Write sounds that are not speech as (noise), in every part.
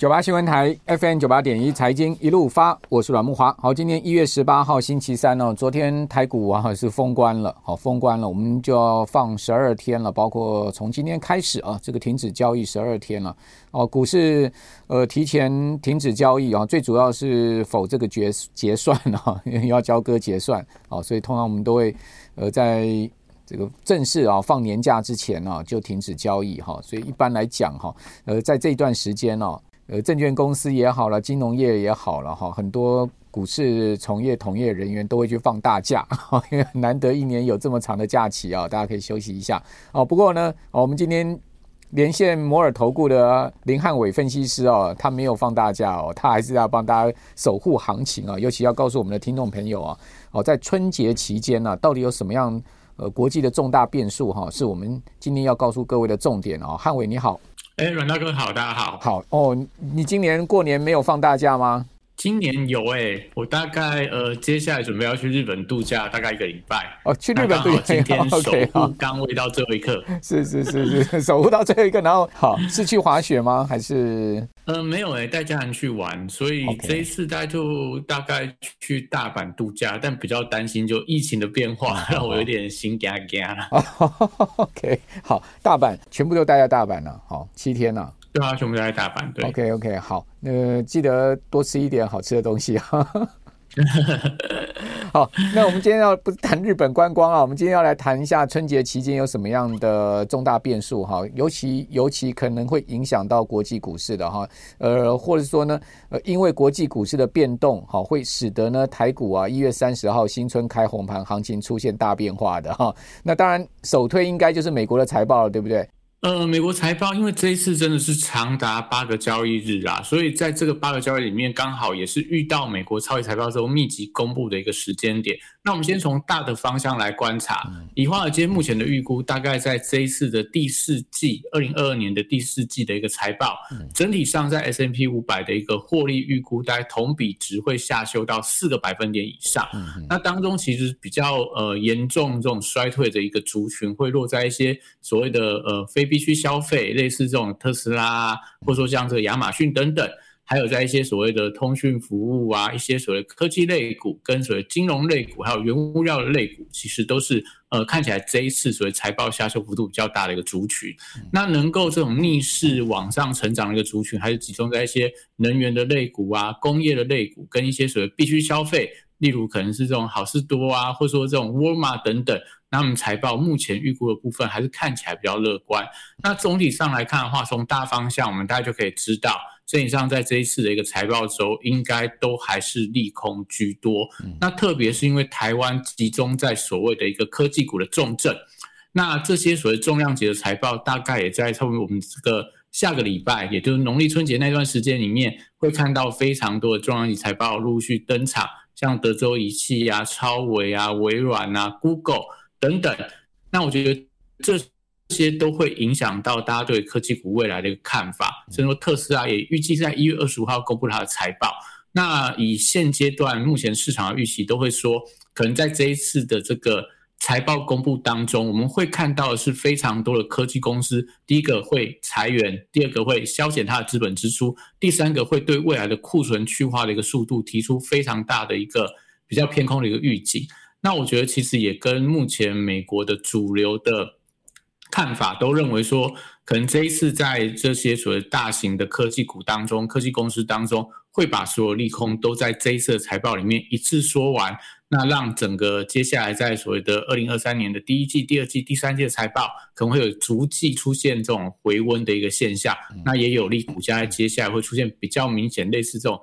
九八新闻台 FM 九八点一财经一路发，我是阮木华。好，今天一月十八号星期三呢，昨天台股啊是封关了，好封关了，我们就要放十二天了，包括从今天开始啊，这个停止交易十二天了。哦，股市呃提前停止交易啊，最主要是否这个结结算啊，因 (laughs) 为要交割结算啊，所以通常我们都会呃在这个正式啊放年假之前呢就停止交易哈，所以一般来讲哈，呃在这段时间呢。呃，证券公司也好了，金融业也好了哈，很多股市从业同业人员都会去放大假，(laughs) 因为难得一年有这么长的假期啊，大家可以休息一下哦。不过呢，我们今天连线摩尔投顾的林汉伟分析师哦，他没有放大假哦，他还是要帮大家守护行情啊，尤其要告诉我们的听众朋友啊，哦，在春节期间呢，到底有什么样呃国际的重大变数哈，是我们今天要告诉各位的重点哦。汉伟你好。哎，阮大哥好，大家好。好哦，你今年过年没有放大假吗？今年有哎、欸，我大概呃，接下来准备要去日本度假，大概一个礼拜。哦，去日本度假。今天 (laughs) 守护刚位到最后一刻。是是是是，(laughs) 守护到最后一刻，然后好是去滑雪吗？(laughs) 还是？呃，没有哎、欸，带家人去玩，所以这一次大概就大概去大阪度假，但比较担心就疫情的变化，让我有点心惊惊了。OK，好，大阪全部都待在大阪了，好，七天了。对啊，全部都在大阪。对，OK OK，好，那记得多吃一点好吃的东西啊。(laughs) 好，那我们今天要不是谈日本观光啊，我们今天要来谈一下春节期间有什么样的重大变数哈，尤其尤其可能会影响到国际股市的哈，呃，或者说呢，呃，因为国际股市的变动，好，会使得呢台股啊一月三十号新春开红盘，行情出现大变化的哈。那当然首推应该就是美国的财报了，对不对？呃，美国财报，因为这一次真的是长达八个交易日啊，所以在这个八个交易日里面，刚好也是遇到美国超级财报之后密集公布的一个时间点。那我们先从大的方向来观察，以华尔街目前的预估，大概在这一次的第四季，二零二二年的第四季的一个财报，整体上在 S M P 五百的一个获利预估，大概同比值会下修到四个百分点以上。那当中其实比较呃严重这种衰退的一个族群，会落在一些所谓的呃非必须消费，类似这种特斯拉，或者说像这个亚马逊等等。还有在一些所谓的通讯服务啊，一些所谓科技类股，跟所谓金融类股，还有原物料的类股，其实都是呃看起来这一次所谓财报下修幅度比较大的一个族群。那能够这种逆势往上成长的一个族群，还是集中在一些能源的类股啊、工业的类股，跟一些所谓必须消费，例如可能是这种好事多啊，或者说这种沃尔玛等等。那我们财报目前预估的部分还是看起来比较乐观。那总体上来看的话，从大方向我们大家就可以知道。整体上，在这一次的一个财报周，应该都还是利空居多。那特别是因为台湾集中在所谓的一个科技股的重镇，那这些所谓重量级的财报，大概也在差不多我们这个下个礼拜，也就是农历春节那段时间里面，会看到非常多的重量级财报陆续登场，像德州仪器啊、超微啊、微软啊、Google 等等。那我觉得这。这些都会影响到大家对科技股未来的一个看法。所以说，特斯拉也预计在一月二十五号公布它的财报。那以现阶段目前市场的预期，都会说，可能在这一次的这个财报公布当中，我们会看到的是非常多的科技公司，第一个会裁员，第二个会削减它的资本支出，第三个会对未来的库存去化的一个速度提出非常大的一个比较偏空的一个预警。那我觉得其实也跟目前美国的主流的。看法都认为说，可能这一次在这些所谓大型的科技股当中，科技公司当中，会把所有利空都在这一次的财报里面一次说完，那让整个接下来在所谓的二零二三年的第一季、第二季、第三季的财报，可能会有逐季出现这种回温的一个现象，那也有利股价在接下来会出现比较明显类似这种。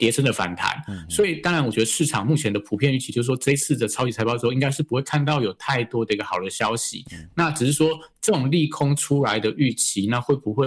跌升的反弹，所以当然，我觉得市场目前的普遍预期就是说，这一次的超级财报之后，应该是不会看到有太多的一个好的消息。那只是说，这种利空出来的预期，那会不会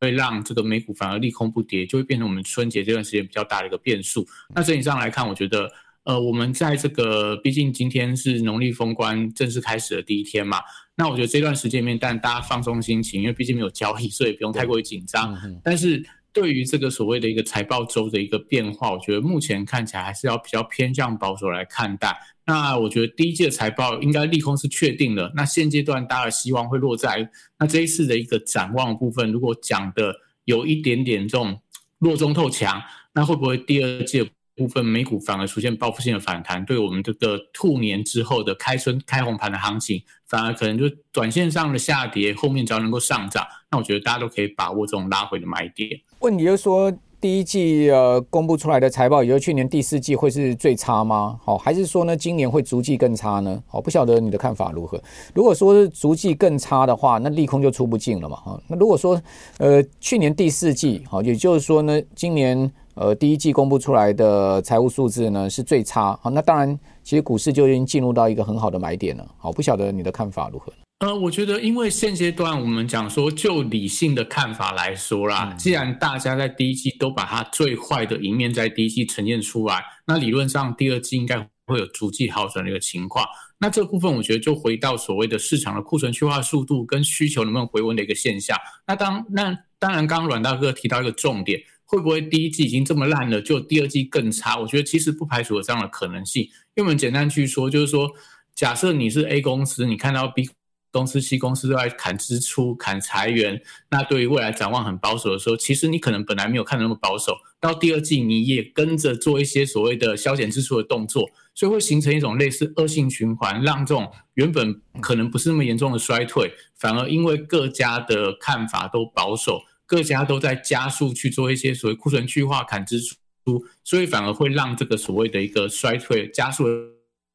会让这个美股反而利空不跌，就会变成我们春节这段时间比较大的一个变数。那整体上来看，我觉得，呃，我们在这个毕竟今天是农历封关正式开始的第一天嘛，那我觉得这段时间里面，但大家放松心情，因为毕竟没有交易，所以不用太过于紧张。但是。对于这个所谓的一个财报周的一个变化，我觉得目前看起来还是要比较偏向保守来看待。那我觉得第一季的财报应该利空是确定的。那现阶段大家的希望会落在那这一次的一个展望的部分，如果讲的有一点点这种弱中透强，那会不会第二季部分美股反而出现报复性的反弹，对我们这个兔年之后的开春开红盘的行情，反而可能就短线上的下跌，后面只要能够上涨，那我觉得大家都可以把握这种拉回的买点。问题就是说。第一季呃公布出来的财报，也就是去年第四季会是最差吗？好，还是说呢，今年会逐季更差呢？好，不晓得你的看法如何？如果说是逐季更差的话，那利空就出不尽了嘛。哈，那如果说呃去年第四季，好，也就是说呢，今年呃第一季公布出来的财务数字呢是最差，好，那当然其实股市就已经进入到一个很好的买点了。好，不晓得你的看法如何？呃，我觉得，因为现阶段我们讲说，就理性的看法来说啦，既然大家在第一季都把它最坏的一面在第一季呈现出来，那理论上第二季应该会有逐季好转的一个情况。那这部分我觉得就回到所谓的市场的库存去化速度跟需求能不能回温的一个现象。那当那当然，刚刚阮大哥提到一个重点，会不会第一季已经这么烂了，就第二季更差？我觉得其实不排除有这样的可能性。因为我们简单去说，就是说，假设你是 A 公司，你看到 B。公司、C 公司都在砍支出、砍裁员，那对于未来展望很保守的时候，其实你可能本来没有看的那么保守，到第二季你也跟着做一些所谓的削减支出的动作，所以会形成一种类似恶性循环，让这种原本可能不是那么严重的衰退，反而因为各家的看法都保守，各家都在加速去做一些所谓库存去化、砍支出，所以反而会让这个所谓的一个衰退加速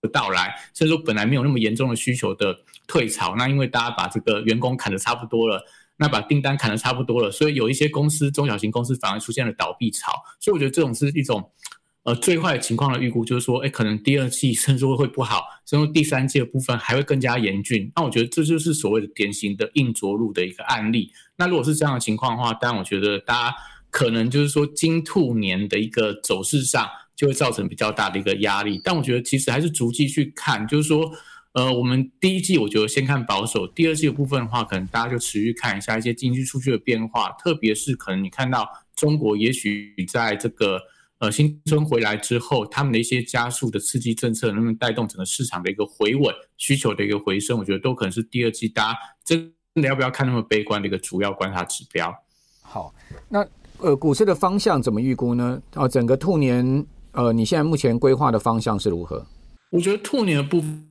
的到来，甚至说本来没有那么严重的需求的。退潮，那因为大家把这个员工砍的差不多了，那把订单砍的差不多了，所以有一些公司，中小型公司反而出现了倒闭潮。所以我觉得这种是一种，呃，最坏情况的预估，就是说，哎，可能第二季甚至会会不好，甚至第三季的部分还会更加严峻。那我觉得这就是所谓的典型的硬着陆的一个案例。那如果是这样的情况的话，当然我觉得大家可能就是说，金兔年的一个走势上就会造成比较大的一个压力。但我觉得其实还是逐季去看，就是说。呃，我们第一季我觉得先看保守，第二季的部分的话，可能大家就持续看一下一些经济数据的变化，特别是可能你看到中国也许在这个呃新春回来之后，他们的一些加速的刺激政策能不能带动整个市场的一个回稳、需求的一个回升，我觉得都可能是第二季大家真的要不要看那么悲观的一个主要观察指标。好，那呃股市的方向怎么预估呢？哦，整个兔年呃，你现在目前规划的方向是如何？我觉得兔年的部分。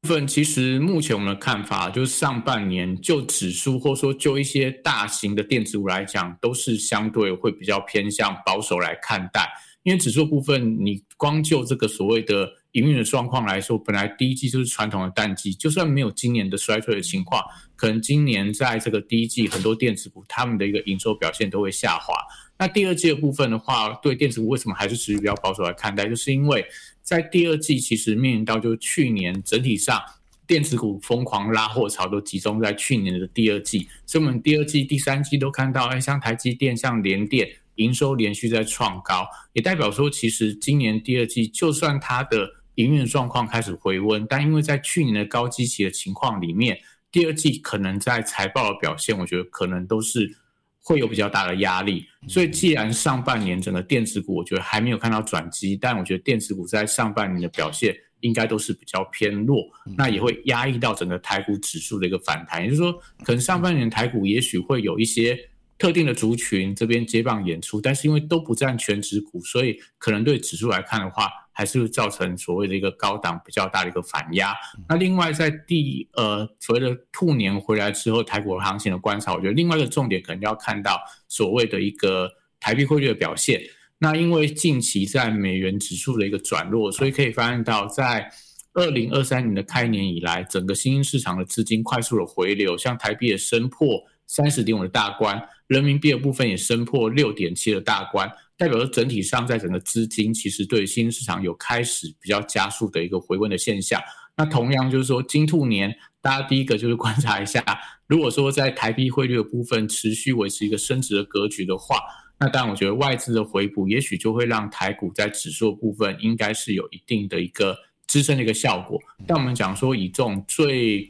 部分其实目前我们的看法就是上半年就指数或者说就一些大型的电子股来讲，都是相对会比较偏向保守来看待。因为指数部分，你光就这个所谓的营运的状况来说，本来第一季就是传统的淡季，就算没有今年的衰退的情况，可能今年在这个第一季很多电子股他们的一个营收表现都会下滑。那第二季的部分的话，对电子股为什么还是持续比较保守来看待？就是因为。在第二季，其实面临到就是去年整体上电子股疯狂拉货潮都集中在去年的第二季，所以我们第二季、第三季都看到，哎，像台积电、像联电营收连续在创高，也代表说，其实今年第二季就算它的营运状况开始回温，但因为在去年的高基期的情况里面，第二季可能在财报的表现，我觉得可能都是。会有比较大的压力，所以既然上半年整个电子股我觉得还没有看到转机，但我觉得电子股在上半年的表现应该都是比较偏弱，那也会压抑到整个台股指数的一个反弹。也就是说，可能上半年台股也许会有一些特定的族群这边接棒演出，但是因为都不占全值股，所以可能对指数来看的话。还是会造成所谓的一个高档比较大的一个反压。那另外在第呃所谓的兔年回来之后，台股行情的观察，我觉得另外一个重点可能要看到所谓的一个台币汇率的表现。那因为近期在美元指数的一个转弱，所以可以发现到在二零二三年的开年以来，整个新兴市场的资金快速的回流，像台币的升破三十点五的大关，人民币的部分也升破六点七的大关。代表说，整体上在整个资金其实对新市场有开始比较加速的一个回温的现象。那同样就是说，金兔年大家第一个就是观察一下，如果说在台币汇率的部分持续维持一个升值的格局的话，那当然我觉得外资的回补也许就会让台股在指数部分应该是有一定的一个支撑的一个效果。但我们讲说以这种最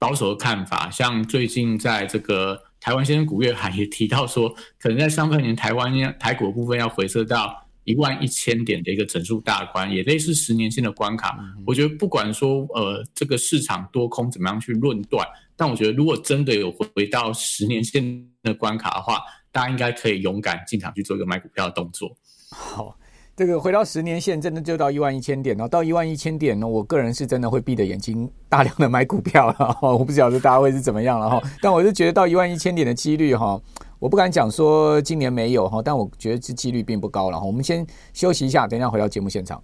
保守的看法，像最近在这个。台湾先生古月涵也提到说，可能在上半年台湾台股部分要回撤到一万一千点的一个整数大关，也类似十年线的关卡。我觉得不管说呃这个市场多空怎么样去论断，但我觉得如果真的有回到十年线的关卡的话，大家应该可以勇敢进场去做一个买股票的动作。好。这个回到十年线，真的就到一万一千点了。到一万一千点呢，我个人是真的会闭着眼睛大量的买股票了。(laughs) 我不晓得大家会是怎么样了哈。但我是觉得到一万一千点的几率哈，我不敢讲说今年没有哈，但我觉得这几率并不高了哈。我们先休息一下，等一下回到节目现场。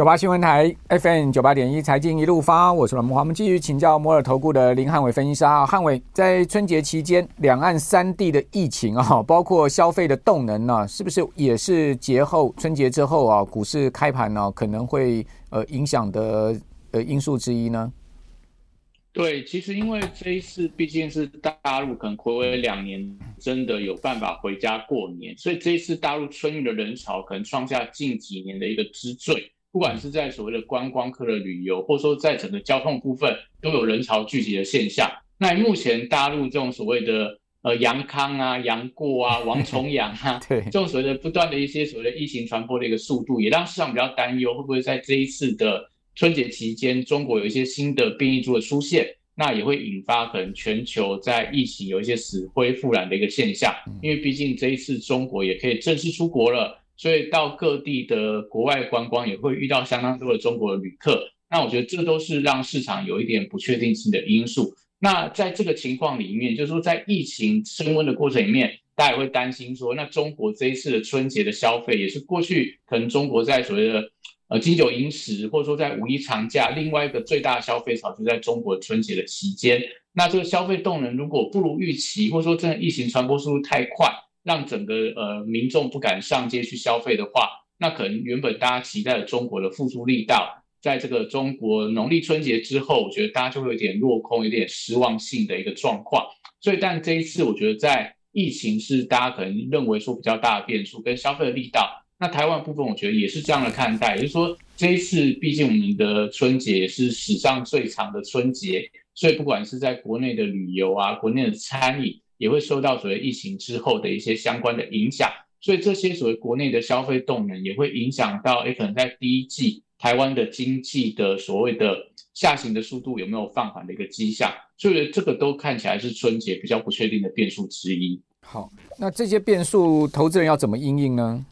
九八新闻台 FM 九八点一财经一路发，我是阮慕驊。我们继续请教摩尔投顾的林汉伟分析师啊，汉伟在春节期间，两岸三地的疫情啊，包括消费的动能呢、是不是也是节后春节之后啊，股市开盘呢、可能会呃影响的呃因素之一呢？对，其实因为这一次毕竟是大陆可能睽违两年，真的有办法回家过年，所以这一次大陆春运的人潮可能创下近几年的一个之最。不管是在所谓的观光客的旅游，或者说在整个交通部分，都有人潮聚集的现象。那目前大陆这种所谓的呃杨康啊、杨过啊、王重阳啊，(laughs) 对，这种所谓的不断的一些所谓的疫情传播的一个速度，也让市场比较担忧，会不会在这一次的春节期间，中国有一些新的变异株的出现，那也会引发可能全球在疫情有一些死灰复燃的一个现象。因为毕竟这一次中国也可以正式出国了。所以到各地的国外观光也会遇到相当多的中国旅客，那我觉得这都是让市场有一点不确定性的因素。那在这个情况里面，就是说在疫情升温的过程里面，大家也会担心说，那中国这一次的春节的消费也是过去可能中国在所谓的呃金九银十，或者说在五一长假，另外一个最大的消费潮就在中国春节的期间。那这个消费动能如果不如预期，或者说真的疫情传播速度太快。让整个呃民众不敢上街去消费的话，那可能原本大家期待的中国的复苏力道，在这个中国农历春节之后，我觉得大家就会有点落空，有点失望性的一个状况。所以，但这一次我觉得在疫情是大家可能认为说比较大的变数，跟消费的力道，那台湾部分我觉得也是这样的看待，也就是说这一次毕竟我们的春节是史上最长的春节，所以不管是在国内的旅游啊，国内的餐饮。也会受到所谓疫情之后的一些相关的影响，所以这些所谓国内的消费动能也会影响到，诶，可能在第一季台湾的经济的所谓的下行的速度有没有放缓的一个迹象，所以这个都看起来是春节比较不确定的变数之一。好，那这些变数投资人要怎么应应呢？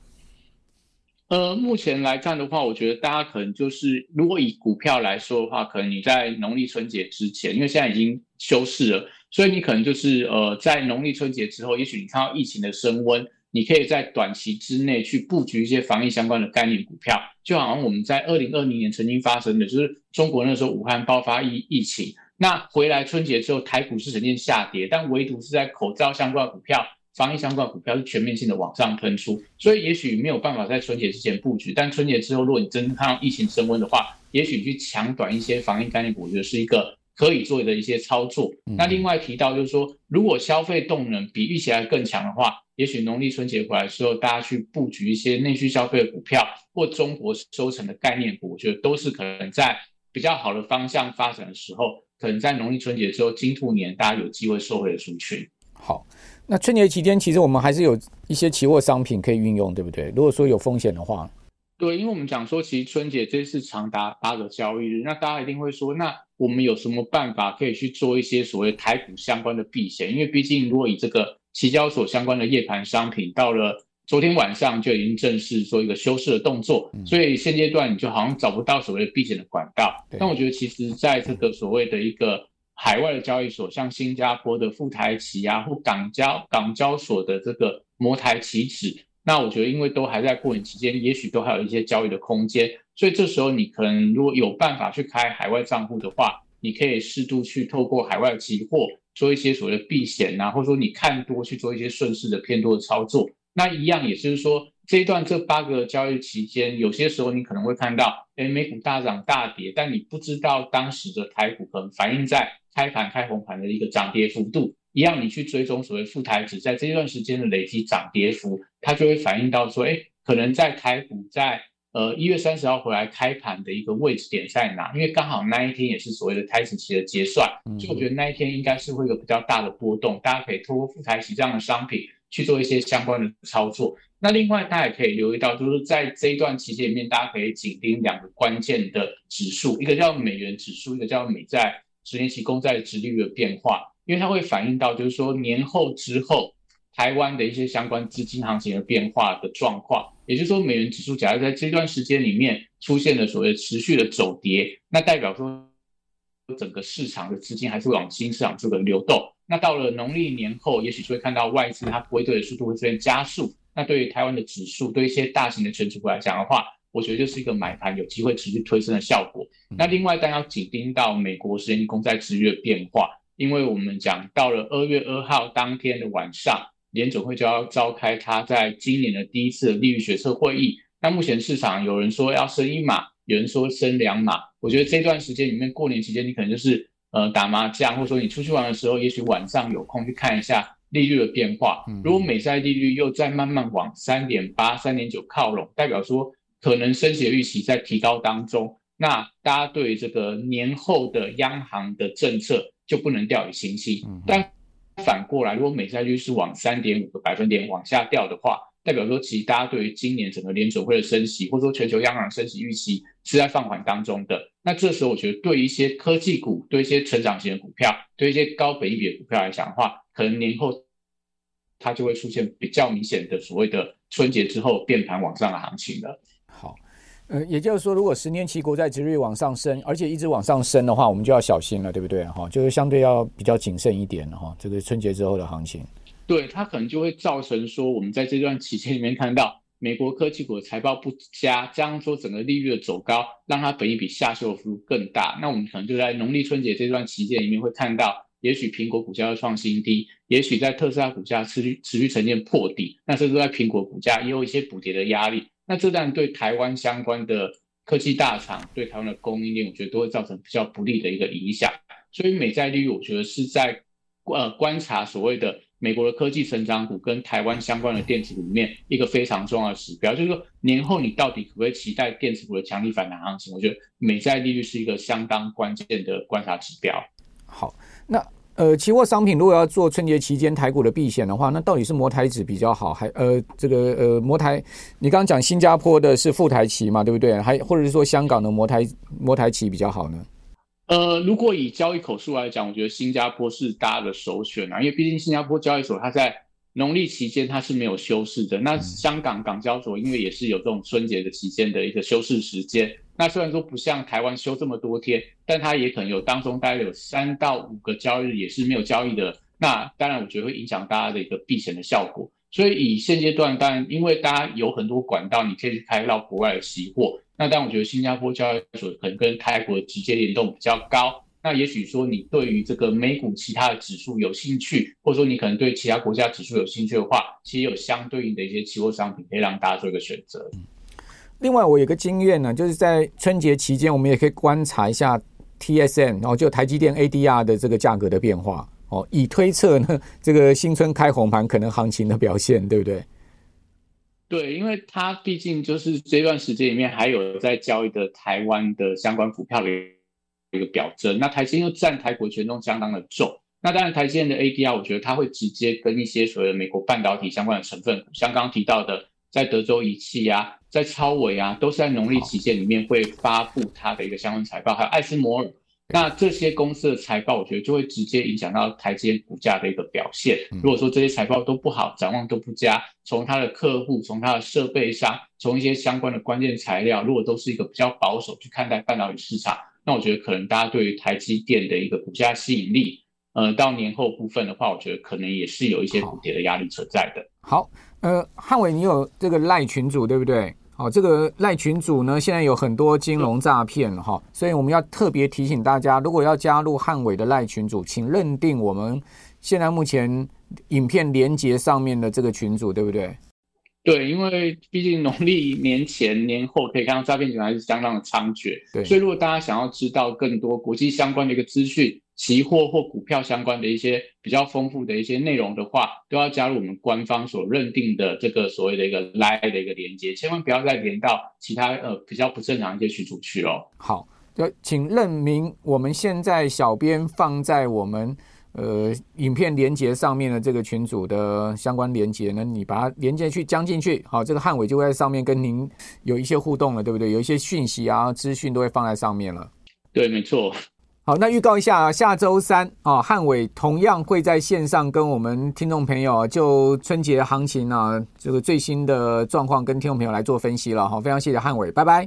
呃，目前来看的话，我觉得大家可能就是，如果以股票来说的话，可能你在农历春节之前，因为现在已经休市了。所以你可能就是呃，在农历春节之后，也许你看到疫情的升温，你可以在短期之内去布局一些防疫相关的概念股票，就好像我们在二零二零年曾经发生的，就是中国那时候武汉爆发疫疫情，那回来春节之后，台股是呈现下跌，但唯独是在口罩相关股票、防疫相关股票是全面性的往上喷出，所以也许没有办法在春节之前布局，但春节之后，如果你真的看到疫情升温的话，也许去抢短一些防疫概念股，我觉得是一个。可以做的一些操作。那另外提到就是说，如果消费动能比预期还更强的话，也许农历春节回来的时候，大家去布局一些内需消费的股票或中国收成的概念股，我觉得都是可能在比较好的方向发展的时候，可能在农历春节之后，金兔年大家有机会收回的族群。好，那春节期间其实我们还是有一些期货商品可以运用，对不对？如果说有风险的话，对，因为我们讲说，其实春节这次长达八个交易日，那大家一定会说，那。我们有什么办法可以去做一些所谓台股相关的避险？因为毕竟，如果以这个期交所相关的夜盘商品，到了昨天晚上就已经正式做一个休市的动作，所以现阶段你就好像找不到所谓的避险的管道。但我觉得，其实在这个所谓的一个海外的交易所，像新加坡的富台期啊，或港交港交所的这个摩台期指，那我觉得，因为都还在过年期间，也许都还有一些交易的空间。所以这时候你可能如果有办法去开海外账户的话，你可以适度去透过海外期货做一些所谓的避险啊，或者说你看多去做一些顺势的偏多的操作。那一样也就是说，这一段这八个交易期间，有些时候你可能会看到，诶，美股大涨大跌，但你不知道当时的台股可能反映在开盘开红盘的一个涨跌幅度。一样你去追踪所谓富台指在这段时间的累积涨跌幅，它就会反映到说，哎，可能在台股在。呃，一月三十号回来开盘的一个位置点在哪？因为刚好那一天也是所谓的台指期的结算，所以我觉得那一天应该是会有比较大的波动，大家可以透过富台指这样的商品去做一些相关的操作。那另外大家也可以留意到，就是在这一段期间里面，大家可以紧盯两个关键的指数，一个叫美元指数，一个叫美债十年期公债殖利率的变化，因为它会反映到就是说年后之后。台湾的一些相关资金行情的变化的状况。也就是说，美元指数假如在这段时间里面出现了所谓持续的走跌，那代表说整个市场的资金还是会往新市场这个流动。那到了农历年后，也许就会看到外资它归队的速度会出现加速。那对于台湾的指数，对一些大型的权值股来讲的话，我觉得就是一个买盘有机会持续推升的效果。那另外，当然要紧盯到美国十年公债殖利率的变化，因为我们讲到了二月二号当天的晚上。联准会就要召开他在今年的第一次利率决策会议。那目前市场有人说要升一码，有人说升两码。我觉得这段时间里面，过年期间你可能就是呃打麻将，或者说你出去玩的时候，也许晚上有空去看一下利率的变化。如果美债利率又在慢慢往三点八、三点九靠拢，代表说可能升息的预期在提高当中，那大家对这个年后的央行的政策就不能掉以轻心。但反过来，如果美债率是往三点五个百分点往下掉的话，代表说其实大家对于今年整个联准会的升息，或者说全球央行升息预期是在放缓当中的。那这时候，我觉得对一些科技股、对一些成长型的股票、对一些高本益比的股票来讲的话，可能年后它就会出现比较明显的所谓的春节之后变盘往上的行情了。好。呃，也就是说，如果十年期国债值率往上升，而且一直往上升的话，我们就要小心了，对不对？哈，就是相对要比较谨慎一点哈。这个春节之后的行情，对，它可能就会造成说，我们在这段期间里面看到美国科技股的财报不佳，加上说整个利率的走高，让它本益比下修的幅度更大。那我们可能就在农历春节这段期间里面会看到，也许苹果股价要创新低，也许在特斯拉股价持续持续呈现破底，那甚至在苹果股价也有一些补跌的压力。那这当然对台湾相关的科技大厂，对台湾的供应链，我觉得都会造成比较不利的一个影响。所以美债利率，我觉得是在呃观察所谓的美国的科技成长股跟台湾相关的电子股里面一个非常重要的指标，就是说年后你到底可不可以期待电子股的强力反弹行情？我觉得美债利率是一个相当关键的观察指标。好，那。呃，期货商品如果要做春节期间台股的避险的话，那到底是摩台指比较好，还呃这个呃摩台？你刚刚讲新加坡的是副台期嘛，对不对？还或者是说香港的摩台摩台期比较好呢？呃，如果以交易口数来讲，我觉得新加坡是大家的首选啊，因为毕竟新加坡交易所它在农历期间它是没有休市的。那香港港交所因为也是有这种春节的期间的一个休市时间。那虽然说不像台湾休这么多天，但它也可能有当中大概有三到五个交易日也是没有交易的。那当然，我觉得会影响大家的一个避险的效果。所以以现阶段，当然因为大家有很多管道，你可以去开到国外的期货。那当然，我觉得新加坡交易所可能跟泰国直接联动比较高。那也许说你对于这个美股其他的指数有兴趣，或者说你可能对其他国家指数有兴趣的话，其实有相对应的一些期货商品可以让大家做一个选择。另外，我有个经验呢，就是在春节期间，我们也可以观察一下 TSM，然后就台积电 ADR 的这个价格的变化哦，以推测呢这个新春开红盘可能行情的表现，对不对？对，因为它毕竟就是这段时间里面还有在交易的台湾的相关股票的一个表征，那台积电又占台股权重相当的重，那当然台积电的 ADR，我觉得它会直接跟一些所谓的美国半导体相关的成分股，像刚刚提到的。在德州仪器啊，在超伟啊，都是在农历期间里面会发布它的一个相关财报，还有艾斯摩尔，那这些公司的财报，我觉得就会直接影响到台积电股价的一个表现。如果说这些财报都不好，展望都不佳，从它的客户，从它的设备商，从一些相关的关键材料，如果都是一个比较保守去看待半导体市场，那我觉得可能大家对于台积电的一个股价吸引力，呃，到年后部分的话，我觉得可能也是有一些补跌的压力存在的。好。呃，汉伟，你有这个赖群组对不对？好，这个赖群组呢，现在有很多金融诈骗哈，所以我们要特别提醒大家，如果要加入汉伟的赖群组，请认定我们现在目前影片连接上面的这个群组，对不对？对，因为毕竟农历年前年后可以看到诈骗集团还是相当的猖獗，对，所以如果大家想要知道更多国际相关的一个资讯。期货或股票相关的一些比较丰富的一些内容的话，都要加入我们官方所认定的这个所谓的一个 Line 的一个连接，千万不要再连到其他呃比较不正常的一些群组去哦。好，就请认明我们现在小编放在我们呃影片连接上面的这个群组的相关连接呢，你把它连接去将进去，好，这个汉伟就会在上面跟您有一些互动了，对不对？有一些讯息啊、资讯都会放在上面了。对，没错。好，那预告一下，下周三啊，汉伟同样会在线上跟我们听众朋友就春节行情啊，这个最新的状况跟听众朋友来做分析了。好，非常谢谢汉伟，拜拜。